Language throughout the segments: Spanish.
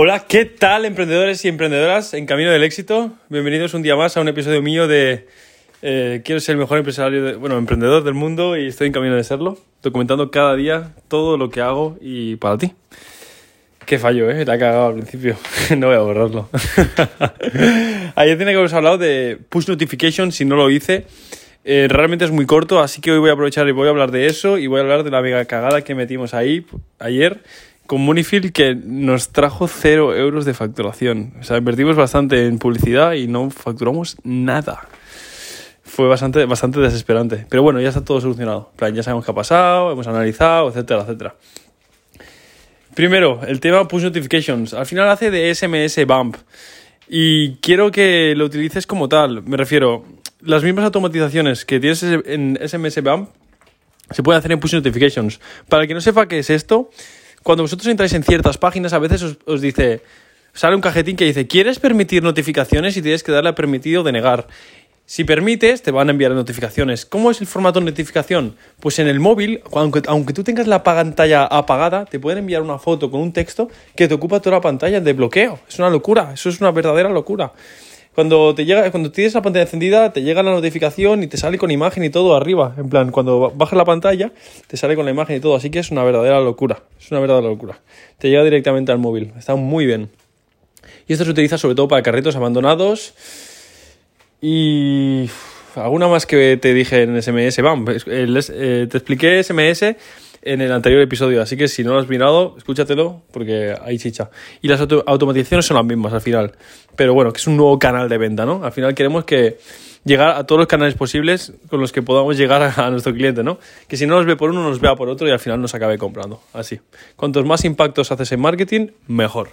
Hola, ¿qué tal emprendedores y emprendedoras en camino del éxito? Bienvenidos un día más a un episodio mío de eh, Quiero ser el mejor empresario, bueno, emprendedor del mundo y estoy en camino de serlo, documentando cada día todo lo que hago y para ti. Qué fallo, ¿eh? La he cagado al principio. no voy a borrarlo. Ayer tenía que haberos hablado de push notifications si no lo hice. Eh, realmente es muy corto, así que hoy voy a aprovechar y voy a hablar de eso y voy a hablar de la mega cagada que metimos ahí ayer con Moneyfield que nos trajo cero euros de facturación. O sea, invertimos bastante en publicidad y no facturamos nada. Fue bastante, bastante desesperante. Pero bueno, ya está todo solucionado. plan, ya sabemos qué ha pasado, hemos analizado, etcétera, etcétera. Primero, el tema push notifications. Al final hace de SMS bump. Y quiero que lo utilices como tal. Me refiero, las mismas automatizaciones que tienes en SMS bump se pueden hacer en push notifications. Para el que no sepa qué es esto, cuando vosotros entráis en ciertas páginas, a veces os, dice, sale un cajetín que dice, ¿quieres permitir notificaciones? Y tienes que darle permitido de negar. Si permites, te van a enviar notificaciones. ¿Cómo es el formato de notificación? Pues en el móvil, aunque, aunque, tú tengas la pantalla apagada, te pueden enviar una foto con un texto que te ocupa toda la pantalla de bloqueo. Es una locura, eso es una verdadera locura. Cuando te llega, cuando tienes la pantalla encendida, te llega la notificación y te sale con imagen y todo arriba. En plan, cuando bajas la pantalla, te sale con la imagen y todo. Así que es una verdadera locura. Es una verdadera locura. Te llega directamente al móvil. Está muy bien. Y esto se utiliza sobre todo para carritos abandonados. Y alguna más que te dije en SMS. Vamos, eh, te expliqué SMS en el anterior episodio, así que si no lo has mirado, escúchatelo porque hay chicha. Y las automatizaciones son las mismas al final, pero bueno, que es un nuevo canal de venta, ¿no? Al final queremos que llegar a todos los canales posibles con los que podamos llegar a, nuestro cliente, ¿no? Que si no nos ve por uno, nos vea por otro y al final nos acabe comprando. Así. Cuantos más impactos haces en marketing, mejor.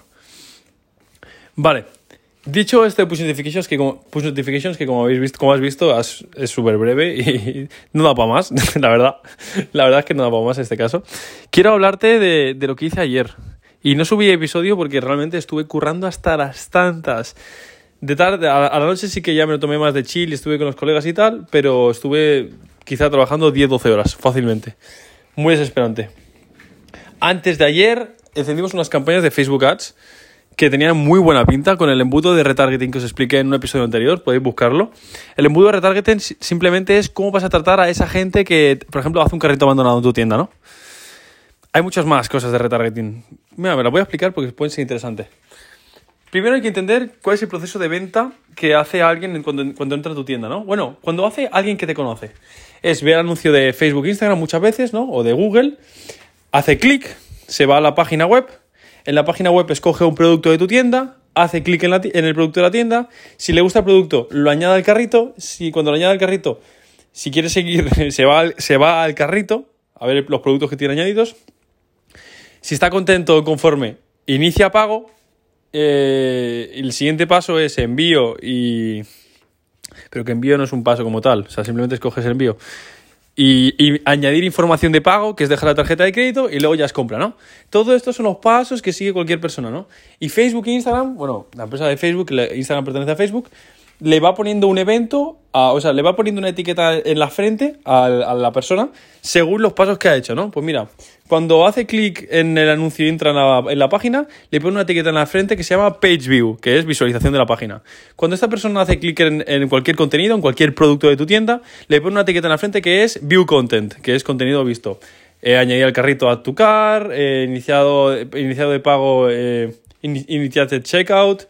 Vale, Dicho este push notifications, que como, push notifications, que como habéis visto, como has visto, es súper breve y no da para más, la verdad. La verdad es que no da para más en este caso. Quiero hablarte de, de lo que hice ayer. Y no subí episodio porque realmente estuve currando hasta las tantas. De tarde, a, la noche sí que ya me lo tomé más de chill estuve con los colegas y tal, pero estuve quizá trabajando 10-12 horas, fácilmente. Muy desesperante. Antes de ayer encendimos unas campañas de Facebook Ads que tenía muy buena pinta con el embudo de retargeting que os expliqué en un episodio anterior, podéis buscarlo. El embudo de retargeting simplemente es cómo vas a tratar a esa gente que, por ejemplo, hace un carrito abandonado en tu tienda, ¿no? Hay muchas más cosas de retargeting. Mira, me las voy a explicar porque pueden ser interesantes. Primero hay que entender cuál es el proceso de venta que hace alguien cuando, cuando entra a tu tienda, ¿no? Bueno, cuando hace alguien que te conoce. Es ver anuncio de Facebook, Instagram muchas veces, ¿no? O de Google. Hace clic, se va a la página web, en la página web escoge un producto de tu tienda, hace clic en, el producto de la tienda, si le gusta el producto lo añade al carrito, si cuando lo añade al carrito, si quiere seguir, se va, al, se va al carrito a ver los productos que tiene añadidos, si está contento o conforme, inicia pago, eh, el siguiente paso es envío y... Pero que envío no es un paso como tal, o sea, simplemente escoges el envío. Y, añadir información de pago, que es dejar la tarjeta de crédito y luego ya es compra, ¿no? Todo esto son los pasos que sigue cualquier persona, ¿no? Y Facebook e Instagram, bueno, la empresa de Facebook, Instagram pertenece a Facebook, le va poniendo un evento, o sea, le va poniendo una etiqueta en la frente a, la persona según los pasos que ha hecho, ¿no? Pues mira, cuando hace clic en el anuncio y entra en la, página, le pone una etiqueta en la frente que se llama Page View, que es visualización de la página. Cuando esta persona hace clic en, cualquier contenido, en cualquier producto de tu tienda, le pone una etiqueta en la frente que es View Content, que es contenido visto. Eh, añadir al carrito a tu car, eh, iniciado, iniciado de pago, eh, checkout,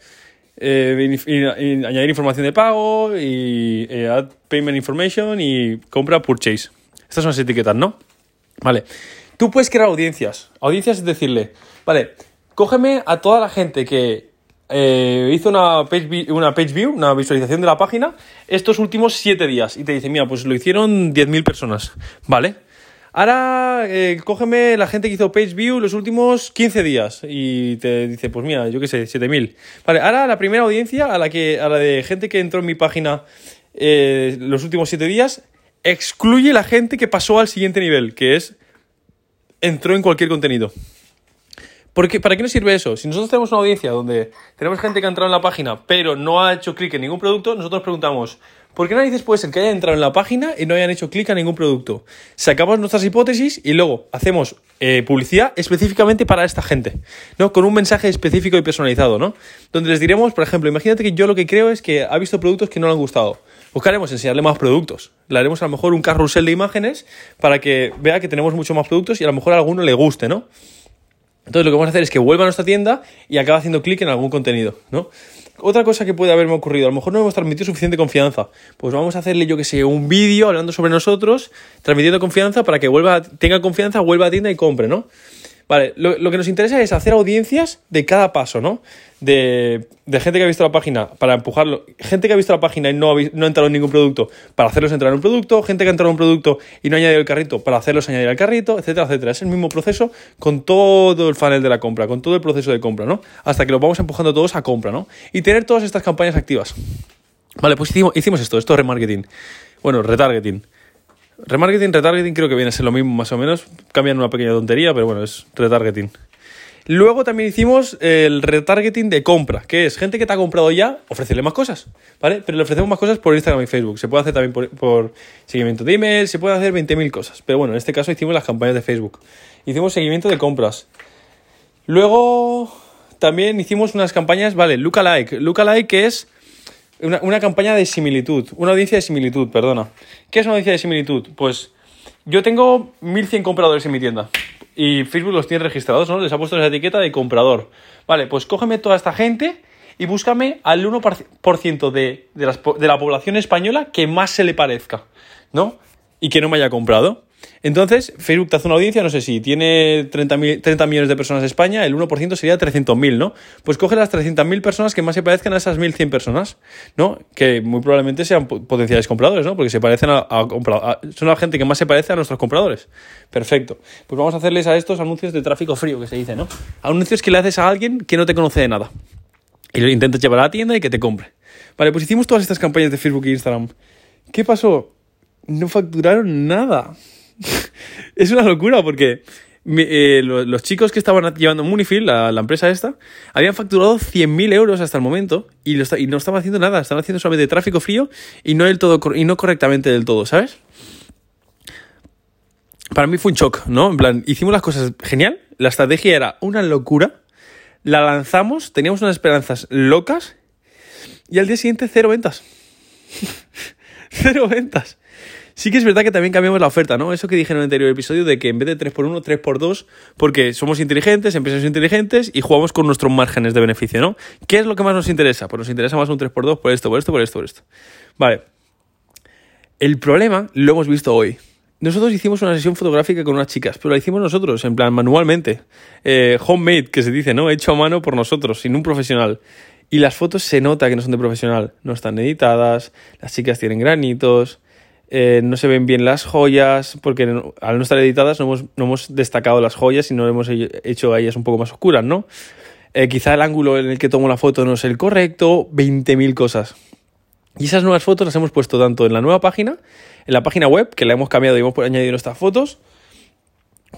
eh, añadir información de pago y eh, add payment information y compra purchase. Estas son las etiquetas, ¿no? Vale. Tú puedes crear audiencias. Audiencias es decirle, vale, cógeme a toda la gente que eh, hizo una page, una page view, una visualización de la página, estos últimos 7 días. Y te dice, mira, pues lo hicieron 10.000 personas. Vale. Ahora, eh, cógeme la gente que hizo Page View los últimos 15 días y te dice, pues mira, yo qué sé, 7000. Vale, ahora la primera audiencia, a la, que, a la de gente que entró en mi página eh, los últimos 7 días, excluye la gente que pasó al siguiente nivel, que es entró en cualquier contenido. Porque, ¿Para qué nos sirve eso? Si nosotros tenemos una audiencia donde tenemos gente que ha entrado en la página pero no ha hecho clic en ningún producto, nosotros preguntamos, ¿Por qué narices puede ser que hayan entrado en la página y no hayan hecho clic a ningún producto? Sacamos nuestras hipótesis y luego hacemos eh, publicidad específicamente para esta gente, ¿no? Con un mensaje específico y personalizado, ¿no? Donde les diremos, por ejemplo, imagínate que yo lo que creo es que ha visto productos que no le han gustado. Pues ¿qué haremos? Enseñarle más productos. Le haremos a lo mejor un carrusel de imágenes para que vea que tenemos mucho más productos y a lo mejor a alguno le guste, ¿no? Entonces lo que vamos a hacer es que vuelva a nuestra tienda y acabe haciendo clic en algún contenido, ¿no? Otra cosa que puede haberme ocurrido, a lo mejor no hemos transmitido suficiente confianza. Pues vamos a hacerle, yo que sé, un vídeo hablando sobre nosotros, transmitiendo confianza para que vuelva, tenga confianza, vuelva a tienda y compre, ¿no? Vale, lo, que nos interesa es hacer audiencias de cada paso, ¿no? De, gente que ha visto la página para empujarlo, gente que ha visto la página y no ha, no ha entrado en ningún producto para hacerlos entrar en un producto, gente que ha entrado en un producto y no ha añadido el carrito para hacerlos añadir al carrito, etcétera, etcétera. Es el mismo proceso con todo el funnel de la compra, con todo el proceso de compra, ¿no? Hasta que los vamos empujando todos a compra, ¿no? Y tener todas estas campañas activas. Vale, pues hicimos, hicimos esto, esto es remarketing. Bueno, retargeting. Remarketing, retargeting creo que viene a ser lo mismo más o menos. Cambian una pequeña tontería, pero bueno, es retargeting. Luego también hicimos el retargeting de compra, que es gente que te ha comprado ya, ofrecerle más cosas, ¿vale? Pero le ofrecemos más cosas por Instagram y Facebook. Se puede hacer también por, seguimiento de email, se puede hacer 20.000 cosas. Pero bueno, en este caso hicimos las campañas de Facebook. Hicimos seguimiento de compras. Luego también hicimos unas campañas, vale, Lookalike. Lookalike es una, una, campaña de similitud, una audiencia de similitud, perdona. ¿Qué es una audiencia de similitud? Pues yo tengo 1100 compradores en mi tienda y Facebook los tiene registrados, ¿no? Les ha puesto esa etiqueta de comprador. Vale, pues cógeme toda esta gente y búscame al 1% de, de, de la población española que más se le parezca, ¿no? Y que no me haya comprado. Entonces, Facebook te hace una audiencia, no sé si tiene 30, 30 millones de personas en España, el 1% sería 300.000, ¿no? Pues coge las 300.000 personas que más se parezcan a esas 1.100 personas, ¿no? Que muy probablemente sean potenciales compradores, ¿no? Porque se parecen a, son la gente que más se parece a nuestros compradores. Perfecto. Pues vamos a hacerles a estos anuncios de tráfico frío, que se dice, ¿no? Anuncios que le haces a alguien que no te conoce de nada. Y lo intentas llevar a la tienda y que te compre. Vale, pues hicimos todas estas campañas de Facebook e Instagram. ¿Qué pasó? No facturaron nada. es una locura porque eh, los, chicos que estaban llevando Munifil, la, la empresa esta, habían facturado 100.000 euros hasta el momento y, y no estaban haciendo nada, estaban haciendo solamente tráfico frío y no, del todo, y no correctamente del todo, ¿sabes? Para mí fue un shock, ¿no? En plan, hicimos las cosas genial, la estrategia era una locura, la lanzamos, teníamos unas esperanzas locas y al día siguiente cero ventas. cero ventas. Sí que es verdad que también cambiamos la oferta, ¿no? Eso que dije en el anterior episodio de que en vez de 3x1, 3x2, porque somos inteligentes, empresas inteligentes y jugamos con nuestros márgenes de beneficio, ¿no? ¿Qué es lo que más nos interesa? Pues nos interesa más un 3x2 por esto, por esto, por esto, por esto. Vale. El problema lo hemos visto hoy. Nosotros hicimos una sesión fotográfica con unas chicas, pero la hicimos nosotros, en plan manualmente. Eh, homemade, que se dice, ¿no? Hecho a mano por nosotros, sin un profesional. Y las fotos se nota que no son de profesional. No están editadas, las chicas tienen granitos, eh, no se ven bien las joyas, porque al no estar editadas no hemos, no hemos destacado las joyas y no hemos hecho a ellas un poco más oscuras, ¿no? Eh, quizá el ángulo en el que tomo la foto no es el correcto, 20.000 cosas. Y esas nuevas fotos las hemos puesto tanto en la nueva página, en la página web, que la hemos cambiado y hemos añadido nuestras fotos,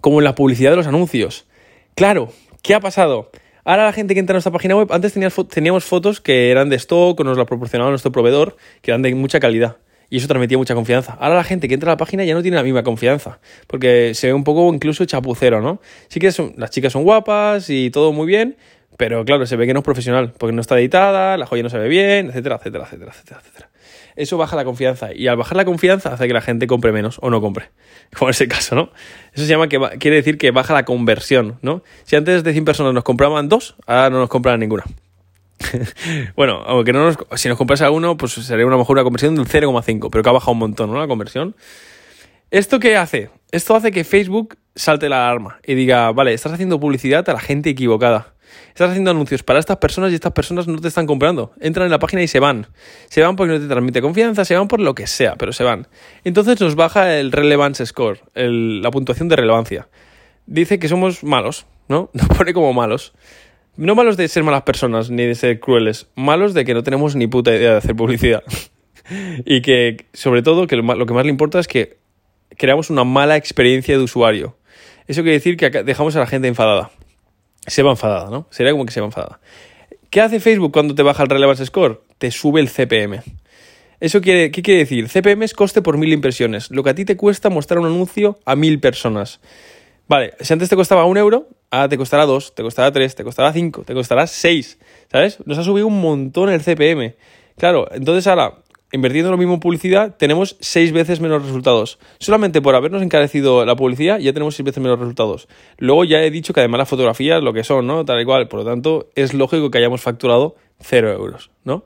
como en la publicidad de los anuncios. Claro, ¿qué ha pasado? Ahora la gente que entra en nuestra página web, antes teníamos fotos que eran de stock o nos la proporcionaba nuestro proveedor, que eran de mucha calidad y eso transmitía mucha confianza. Ahora la gente que entra a la página ya no tiene la misma confianza, porque se ve un poco incluso chapucero, ¿no? Sí que son, las chicas son guapas y todo muy bien, pero claro, se ve que no es profesional, porque no está editada, la joya no se ve bien, etcétera, etcétera, etcétera, etcétera, etcétera. Eso baja la confianza y al bajar la confianza hace que la gente compre menos o no compre, como en ese caso, ¿no? Eso se llama que quiere decir que baja la conversión, ¿no? Si antes de 100 personas nos compraban dos, ahora no nos compran ninguna. bueno, aunque no nos, si nos compras a uno, pues sería una mejor una conversión del 0,5, pero que ha bajado un montón, ¿no? La conversión. ¿Esto qué hace? Esto hace que Facebook salte la alarma y diga, vale, estás haciendo publicidad a la gente equivocada. Estás haciendo anuncios para estas personas y estas personas no te están comprando. Entran en la página y se van. Se van porque no te transmite confianza, se van por lo que sea, pero se van. Entonces nos baja el relevance score, la puntuación de relevancia. Dice que somos malos, ¿no? Nos pone como malos. No malos de ser malas personas ni de ser crueles, malos de que no tenemos ni puta idea de hacer publicidad. y que, sobre todo, que lo que más le importa es que creamos una mala experiencia de usuario. Eso quiere decir que dejamos a la gente enfadada. Se va enfadada, ¿no? Sería como que se va enfadada. ¿Qué hace Facebook cuando te baja el relevance score? Te sube el CPM. ¿Eso quiere, qué quiere decir? CPM es coste por mil impresiones. Lo que a ti te cuesta mostrar un anuncio a mil personas. Vale, si antes te costaba un euro, ahora te costará dos, te costará tres, te costará cinco, te costará seis. ¿Sabes? Nos ha subido un montón el CPM. Claro, entonces ahora, invirtiendo lo mismo en publicidad, tenemos seis veces menos resultados. Solamente por habernos encarecido la publicidad, ya tenemos seis veces menos resultados. Luego ya he dicho que además las fotografías, lo que son, ¿no? Tal y cual. Por lo tanto, es lógico que hayamos facturado cero euros, ¿no?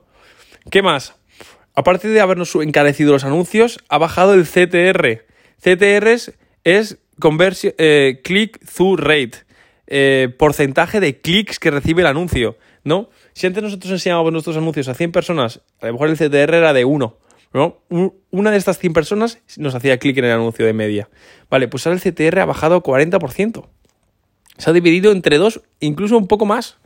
¿Qué más? Aparte de habernos encarecido los anuncios, ha bajado el CTR. CTR es eh, click-through rate, eh, porcentaje de clics que recibe el anuncio, ¿no? Si antes nosotros enseñábamos nuestros anuncios a 100 personas, a lo mejor el CTR era de 1, ¿no? Una de estas 100 personas nos hacía clic en el anuncio de media. Vale, pues ahora el CTR ha bajado 40%. Se ha dividido entre dos, incluso un poco más.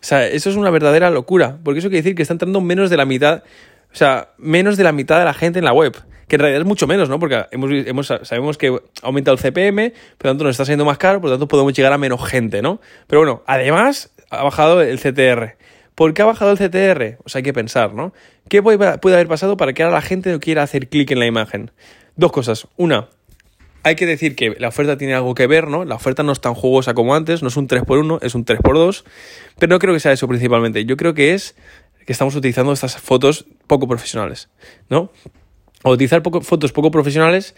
O sea, eso es una verdadera locura, porque eso quiere decir que está entrando menos de la mitad, o sea, menos de la mitad de la gente en la web, que en realidad es mucho menos, ¿no? Porque hemos, hemos, sabemos que ha aumentado el CPM, por lo tanto nos está saliendo más caro, por lo tanto podemos llegar a menos gente, ¿no? Pero bueno, además ha bajado el CTR. ¿Por qué ha bajado el CTR? O sea, hay que pensar, ¿no? ¿Qué puede, puede haber pasado para que ahora la gente no quiera hacer clic en la imagen? Dos cosas. Una, hay que decir que la oferta tiene algo que ver, ¿no? La oferta no es tan jugosa como antes, no es un 3x1, es un 3x2, pero no creo que sea eso principalmente. Yo creo que es que estamos utilizando estas fotos poco profesionales, ¿no? Al utilizar fotos poco profesionales,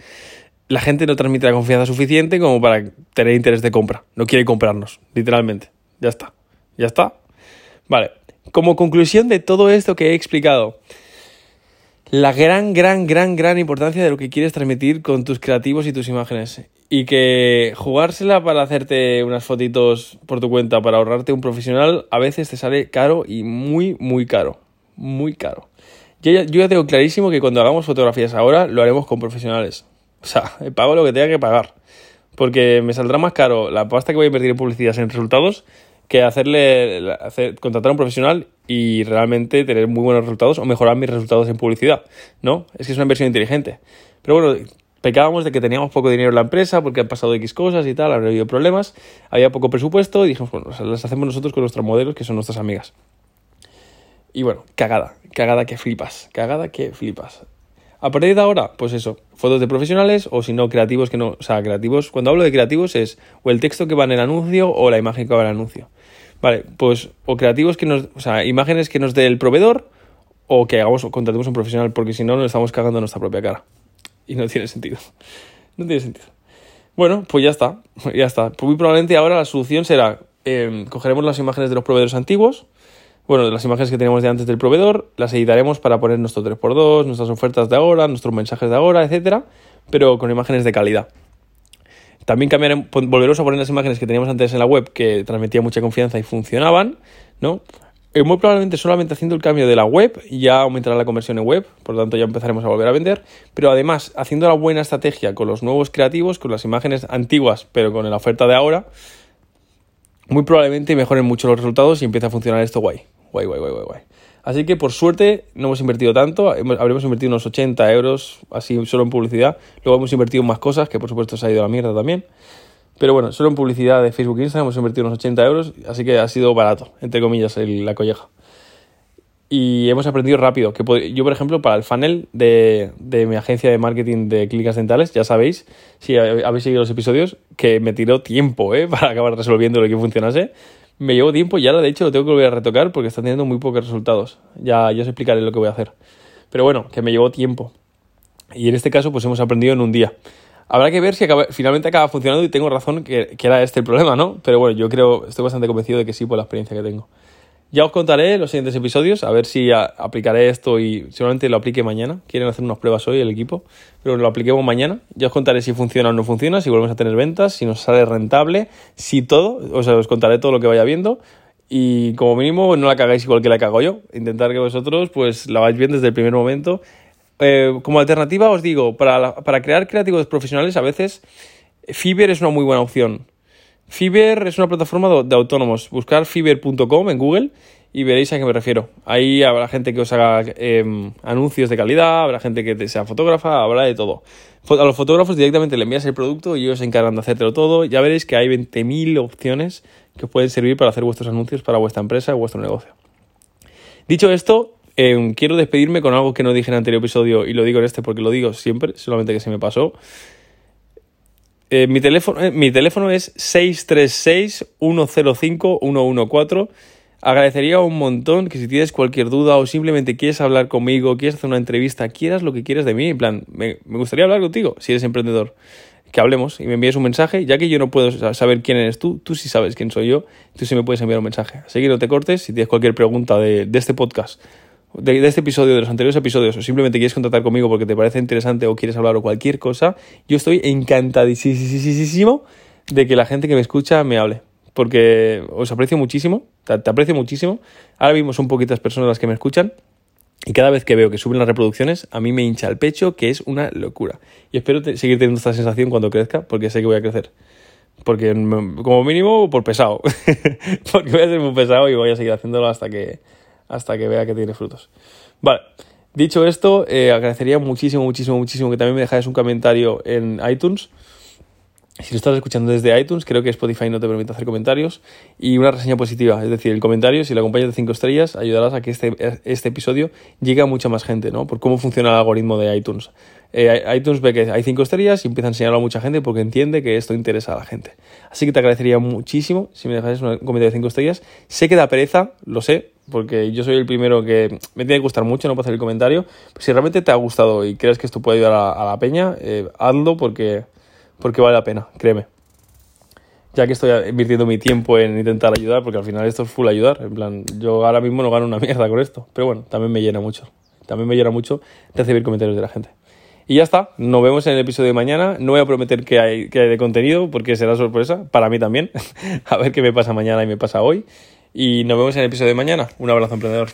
la gente no transmite la confianza suficiente como para tener interés de compra. No quiere comprarnos, literalmente. Ya está. Ya está. Vale. Como conclusión de todo esto que he explicado, la gran, gran, gran, gran importancia de lo que quieres transmitir con tus creativos y tus imágenes. Y que jugársela para hacerte unas fotitos por tu cuenta, para ahorrarte un profesional, a veces te sale caro y muy, muy caro. Muy caro. Yo ya, yo ya tengo clarísimo que cuando hagamos fotografías ahora, lo haremos con profesionales. O sea, pago lo que tenga que pagar. Porque me saldrá más caro la pasta que voy a invertir en publicidad en resultados que hacerle hacer, contratar a un profesional y realmente tener muy buenos resultados o mejorar mis resultados en publicidad, ¿no? Es que es una inversión inteligente. Pero bueno, pecábamos de que teníamos poco dinero en la empresa porque han pasado X cosas y tal, han habido problemas, había poco presupuesto y dijimos, bueno, las hacemos nosotros con nuestros modelos que son nuestras amigas. Y bueno, cagada, cagada que flipas, cagada que flipas. A partir de ahora, pues eso, fotos de profesionales o si no, creativos que no, o sea, creativos, cuando hablo de creativos es o el texto que va en el anuncio o la imagen que va en el anuncio. Vale, pues o creativos que nos, o sea, imágenes que nos dé el proveedor o que hagamos contratemos un profesional porque si no nos estamos cagando nuestra propia cara. Y no tiene sentido. No tiene sentido. Bueno, pues ya está, ya está. Pues muy probablemente ahora la solución será eh, cogeremos las imágenes de los proveedores antiguos bueno, las imágenes que tenemos de antes del proveedor, las editaremos para poner nuestro 3x2, nuestras ofertas de ahora, nuestros mensajes de ahora, etcétera, pero con imágenes de calidad. También cambiaremos, volveremos a poner las imágenes que teníamos antes en la web que transmitían mucha confianza y funcionaban, ¿no? Y muy probablemente solamente haciendo el cambio de la web ya aumentará la conversión en web, por lo tanto ya empezaremos a volver a vender, pero además haciendo la buena estrategia con los nuevos creativos, con las imágenes antiguas, pero con la oferta de ahora, muy probablemente mejoren mucho los resultados y empiece a funcionar esto guay. Guay, guay, guay, guay, Así que por suerte no hemos invertido tanto, habremos invertido unos 80 euros así solo en publicidad. Luego hemos invertido más cosas, que por supuesto se ha ido a la mierda también. Pero bueno, solo en publicidad de Facebook e Instagram hemos invertido unos 80 euros, así que ha sido barato, entre comillas, la colleja. Y hemos aprendido rápido. Que yo, por ejemplo, para el funnel de, de mi agencia de marketing de clínicas dentales, ya sabéis, si habéis seguido los episodios, que me tiró tiempo ¿eh? para acabar resolviendo lo que funcionase me llevo tiempo y ahora de hecho lo tengo que volver a retocar porque está teniendo muy pocos resultados. Ya, ya os explicaré lo que voy a hacer. Pero bueno, que me llevó tiempo. Y en este caso pues hemos aprendido en un día. Habrá que ver si finalmente acaba funcionando y tengo razón que, era este el problema, ¿no? Pero bueno, yo creo, estoy bastante convencido de que sí por la experiencia que tengo. Ya os contaré los siguientes episodios, a ver si aplicaré esto y seguramente lo aplique mañana. Quieren hacer unas pruebas hoy el equipo, pero lo apliquemos mañana. Ya os contaré si funciona o no funciona, si volvemos a tener ventas, si nos sale rentable, si todo. O sea, os contaré todo lo que vaya viendo. Y como mínimo, no la cagáis igual que la cago yo. Intentar que vosotros pues la vais bien desde el primer momento. Eh, como alternativa os digo, para, para crear creativos profesionales a veces Fiverr es una muy buena opción. Fiverr es una plataforma de autónomos. Buscar fiverr.com en Google y veréis a qué me refiero. Ahí habrá gente que os haga em, anuncios de calidad, habrá gente que sea fotógrafa, habrá de todo. A los fotógrafos directamente le envías el producto y ellos se encargan de hacértelo todo. Ya veréis que hay 20.000 opciones que os pueden servir para hacer vuestros anuncios para vuestra empresa o vuestro negocio. Dicho esto, Eh, quiero despedirme con algo que no dije en el anterior episodio y lo digo en este porque lo digo siempre, solamente que se me pasó. Eh, mi, teléfono, eh, mi teléfono es 636-105-114. Agradecería un montón que si tienes cualquier duda o simplemente quieres hablar conmigo, quieres hacer una entrevista, quieras lo que quieras de mí, en plan, me, gustaría hablar contigo si eres emprendedor que hablemos y me envíes un mensaje, ya que yo no puedo saber quién eres tú, tú sí sabes quién soy yo, tú sí me puedes enviar un mensaje. Así que no te cortes, si tienes cualquier pregunta de este podcast, de, este episodio, de los anteriores episodios, o simplemente quieres contactar conmigo porque te parece interesante o quieres hablar o cualquier cosa, yo estoy encantadísimo de que la gente que me escucha me hable. Porque os aprecio muchísimo, te, aprecio muchísimo. Ahora mismo son poquitas personas las que me escuchan, y cada vez que veo que suben las reproducciones, a mí me hincha el pecho, que es una locura. Y espero seguir teniendo esta sensación cuando crezca, porque sé que voy a crecer. Porque como mínimo por pesado. porque voy a ser muy pesado y voy a seguir haciéndolo hasta que, hasta que vea que tiene frutos. Vale. Dicho esto, eh, agradecería muchísimo, muchísimo, muchísimo que también me dejáis un comentario en iTunes si lo estás escuchando desde iTunes, creo que Spotify no te permite hacer comentarios y una reseña positiva. Es decir, el comentario, si lo acompañas de 5 estrellas, ayudarás a que este, este episodio llegue a mucha más gente, ¿no? Por cómo funciona el algoritmo de iTunes. Eh, iTunes ve que hay 5 estrellas y empieza a enseñarlo a mucha gente porque entiende que esto interesa a la gente. Así que te agradecería muchísimo si me dejas un comentario de 5 estrellas. Sé que da pereza, lo sé, porque yo soy el primero que me tiene que gustar mucho, no puedo hacer el comentario. Pero si realmente te ha gustado y crees que esto puede ayudar a, a la peña, eh, hazlo porque porque vale la pena, créeme. Ya que estoy invirtiendo mi tiempo en intentar ayudar, porque al final esto es full ayudar. En plan, yo ahora mismo no gano una mierda con esto, pero bueno, también me llena mucho. También me llena mucho recibir comentarios de la gente. Y ya está, nos vemos en el episodio de mañana. No voy a prometer que hay, que hay de contenido, porque será sorpresa, para mí también. a ver qué me pasa mañana y me pasa hoy. Y nos vemos en el episodio de mañana. Un abrazo, emprendedor.